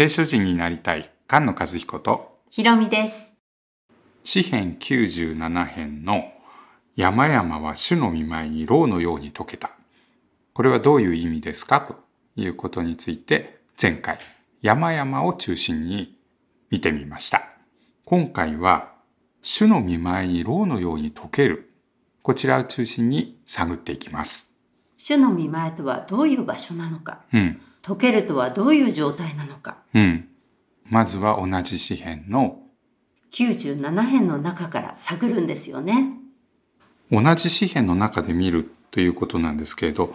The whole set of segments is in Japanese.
聖書人になりたい菅野和彦とひろみです。詩編97編の山々は主の見舞いに牢のように溶けた。これはどういう意味ですか？ということについて前回山々を中心に見てみました。今回は主の見舞いに牢のように溶ける。こちらを中心に探っていきます。主の見前とはどういう場所なのか、うん。溶けるとはどういう状態なのか、うん。まずは同じ詩編の97編の中から探るんですよね。同じ詩篇の中で見るということなんですけれど、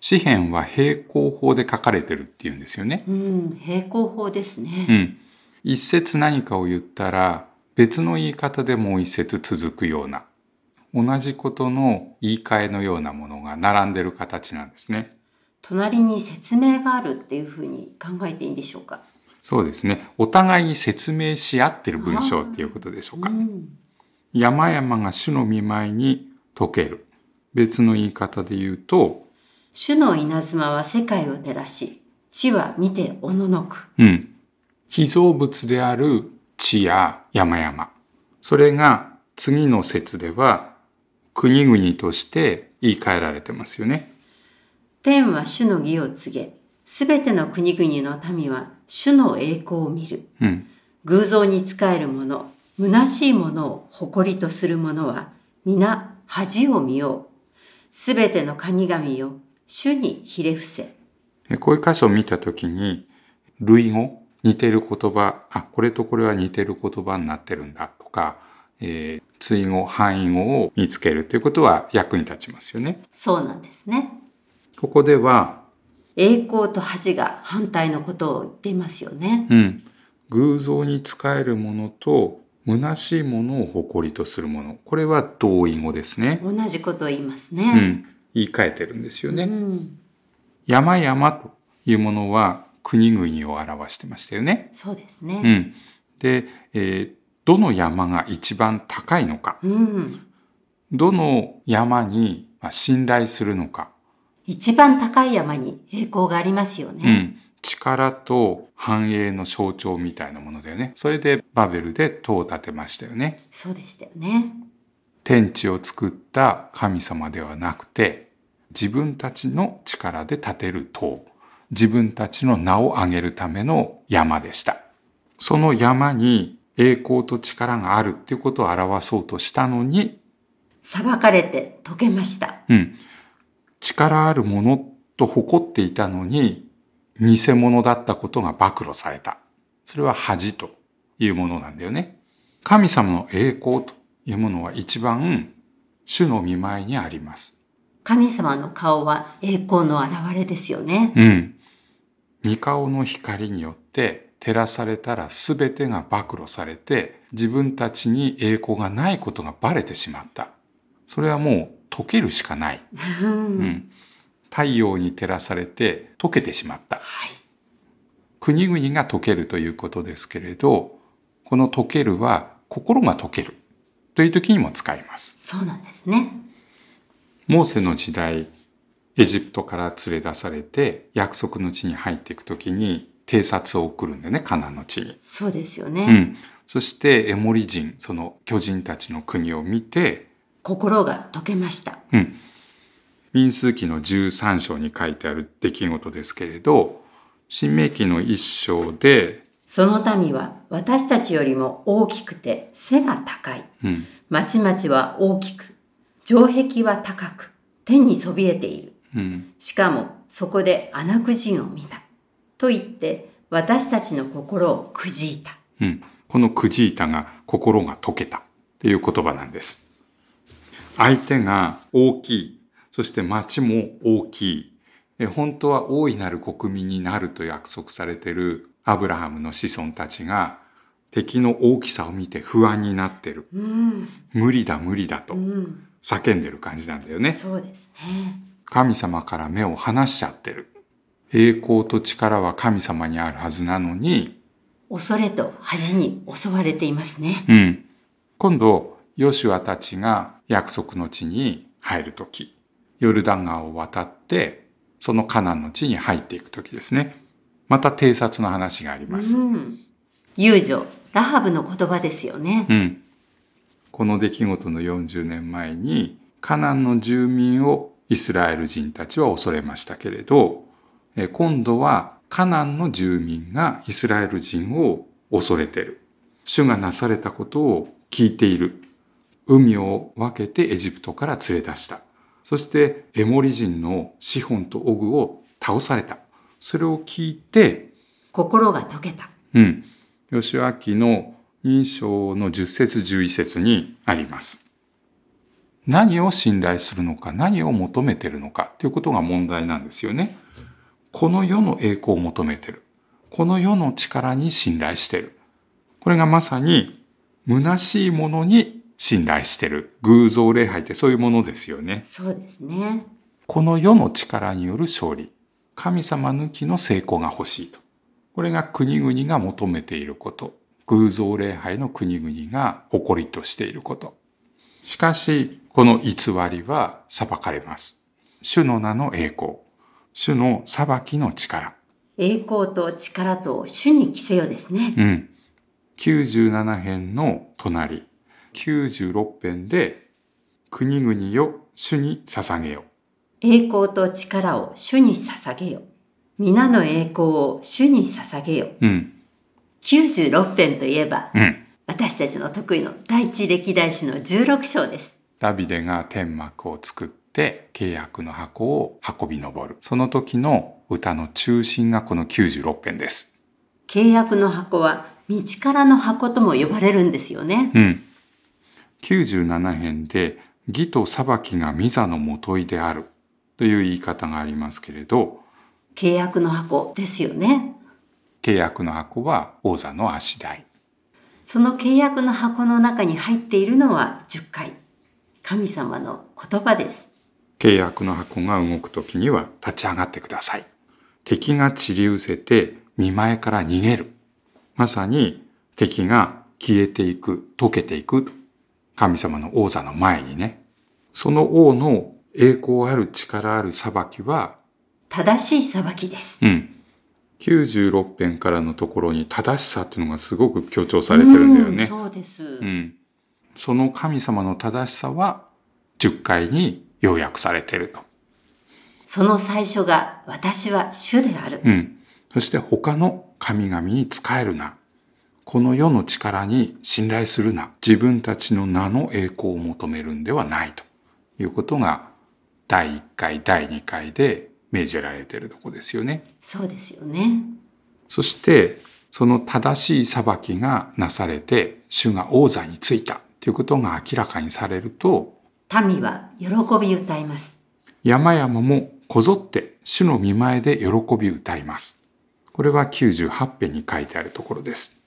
詩篇は平行法で書かれてるっていうんですよね。うん、平行法ですうね。ん。一節何かを言ったら、別の言い方でもう一節続くような、同じことの言い換えのようなものが並んでる形なんですね。隣に説明があるっていうふうに考えていいんでしょうか？そうですね。お互いに説明し合ってる文章っていうことでしょうか。うん、山々が主の見舞いに溶ける。別の言い方で言うと、主の稲妻は世界を照らし、地は見ておののく。うん。被造物である地や山々。それが次の説では国々として言い換えられてますよね。天は主の義を告げ、すべての国々の民は主の栄光を見る。うん。偶像に仕える者、虚しいものを誇りとする者は、皆恥を見よう。すべての神々よ、主にひれ伏せ。でこういう箇所を見たときに、類語、似てる言葉、あ、これとこれは似てる言葉になってるんだとか、えー、追語、範囲語を見つけるということは役に立ちますよね。そうなんですね。ここでは、栄光と恥が反対のことを言っていますよね。うん。偶像に仕えるものと、虚しいものを誇りとするもの。これは同意語ですね。同じことを言いますうね。ん。言い換えてるんですようね。ん、山々というものは国々を表してましたよね。そうですね。うん。で、えーどの山が一番高いのか。うん。どの山にまあ信頼するのか。一番高い山に栄光がありますよね。うん。力と繁栄の象徴みたいなものだよね。それでバベルで塔を建てましたよね。そうでしたよね。天地を作った神様ではなくて、自分たちの力で建てる塔、自分たちの名を上げるための山でした。その山に栄光と力があるっていうことを表そうとしたのに、裁かれて溶けました。うん、力あるものと誇っていたのに、偽物だったことが暴露された。それは恥というものなんだよね。神様の栄光というものは一番主の見舞いにあります。神様の顔は栄光の現れですよね。うん。御顔の光によって照らされたら全てが暴露されて自分たちに栄光がないことがバレてしまった。それはもう溶けるしかない。うんうん。太陽に照らされて溶けてしまった。はい。国々が溶けるということですけれど、この溶けるは心が溶けるという時にも使います。そうなんですね。モーセの時代、エジプトから連れ出されて約束の地に入っていくときに偵察を送るんでね、カナンの地に。そうですようね。ん。そしてエモリ人、その巨人たちの国を見て、心が溶けました。うん。民数記の13章に書いてある出来事ですけれど、新明記の一章で、その民は私たちよりも大きくて背が高い。うん。町々は大きく、城壁は高く、天にそびえている。うん。しかもそこで穴くじを見た。と言って私たちの心をくじいた。うん。このクジータが心が溶けたっていう言葉なんです。相手が大きい。そして町も大きい。え本当は大いなる国民になると約束されているアブラハムの子孫たちが敵の大きさを見て不安になってる。うん、無理だ無理だとうん、叫んでる感じなんだよね。そうですね。神様から目を離しちゃってる。栄光と力は神様にあるはずなのに、恐れと恥に襲われていますね。うん。今度、ヨシュアたちが約束の地に入るとき、ヨルダン川を渡って、そのカナンの地に入っていくときですね。また偵察の話があります。うん。遊女、ラハブの言葉ですよね。うん。この出来事の40年前に、カナンの住民をイスラエル人たちは恐れましたけれど、え今度はカナンの住民がイスラエル人を恐れてる。主がなされたことを聞いている。海を分けてエジプトから連れ出した。そしてエモリ人のシホンとオグを倒された。それを聞いて、心が溶けた。うん。吉明の2章の10節11節にあります。何を信頼するのか、何を求めてるのかということが問題なんですよね。この世の栄光を求めてる。この世の力に信頼してる。これがまさに虚しいものに信頼してる。偶像礼拝ってそういうものですよね。そうですね。この世の力による勝利。神様抜きの成功が欲しいと。これが国々が求めていること。偶像礼拝の国々が誇りとしていること。しかし、この偽りは裁かれます。主の名の栄光。主の裁きの力。栄光と力と主に着せよですね。うん。97編の隣。96編で、国々よ、主に捧げよ。栄光と力を主に捧げよ。皆の栄光を主に捧げよ。うん。96編といえば、うん。私たちの得意の第一歴代史の16章です。ダビデが天幕を作って契約の箱を運び上る。その時の歌の中心がこの96編です。契約の箱は道からの箱とも呼ばれるんですよね。うん。97編で義と裁きが御座のもといであるという言い方がありますけれど、契約の箱ですよね。契約の箱は王座の足台。その契約の箱の中に入っているのは10回。神様の言葉です。契約の箱が動く時には立ち上がってください。敵が散り失せて見前から逃げる。まさに敵が消えていく、溶けていく。神様の王座の前にね。その王の栄光ある力ある裁きは、正しい裁きです。うん。96編からのところに正しさっていうのがすごく強調されてるんだよね。うんそうです。うん。その神様の正しさは10回に要約されていると。その最初が私は主である。うん。そして他の神々に仕えるな。この世の力に信頼するな。自分たちの名の栄光を求めるんではないということが第1回、第2回で命じられているとこですよね。そうですよね。そしてその正しい裁きがなされて主が王座についたということが明らかにされると民は喜び歌います。山々もこぞって主の見前で喜び歌います。これは98編に書いてあるところです。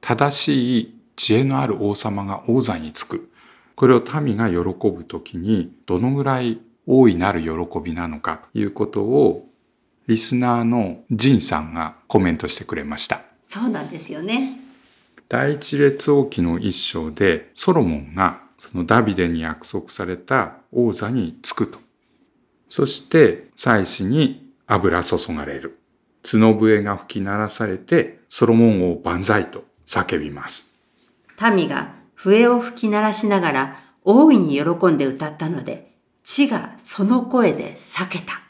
正しい知恵のある王様が王座につく。これを民が喜ぶときにどのぐらい大いなる喜びなのかということをリスナーのジンさんがコメントしてくれました。そうなんですよね。第一列王記の一章でソロモンがそのダビデに約束された王座につくと。そして祭司に油注がれる。角笛が吹き鳴らされてソロモン王万歳と叫びます。民が笛を吹き鳴らしながら大いに喜んで歌ったので、地がその声で裂けた。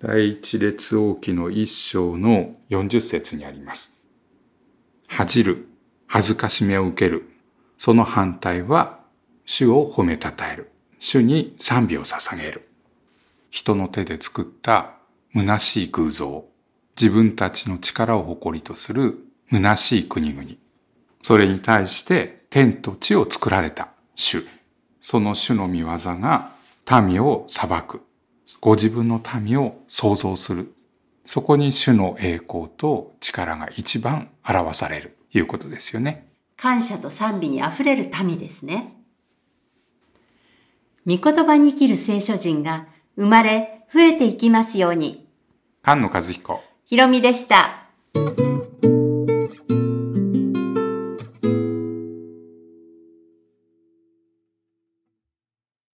第一列王記の一章の40節にあります。恥じる、恥ずかしめを受ける。その反対は、主を褒めたたえる。主に賛美を捧げる。人の手で作った虚しい偶像。自分たちの力を誇りとする虚しい国々。それに対して天と地を作られた主。その主の見業が民を裁く。ご自分の民を創造する。そこに主の栄光と力が一番表されるということですよね。感謝と賛美にあふれる民ですね。御言葉に生きる聖書人が生まれ増えていきますように。菅野和彦。ひろみでした。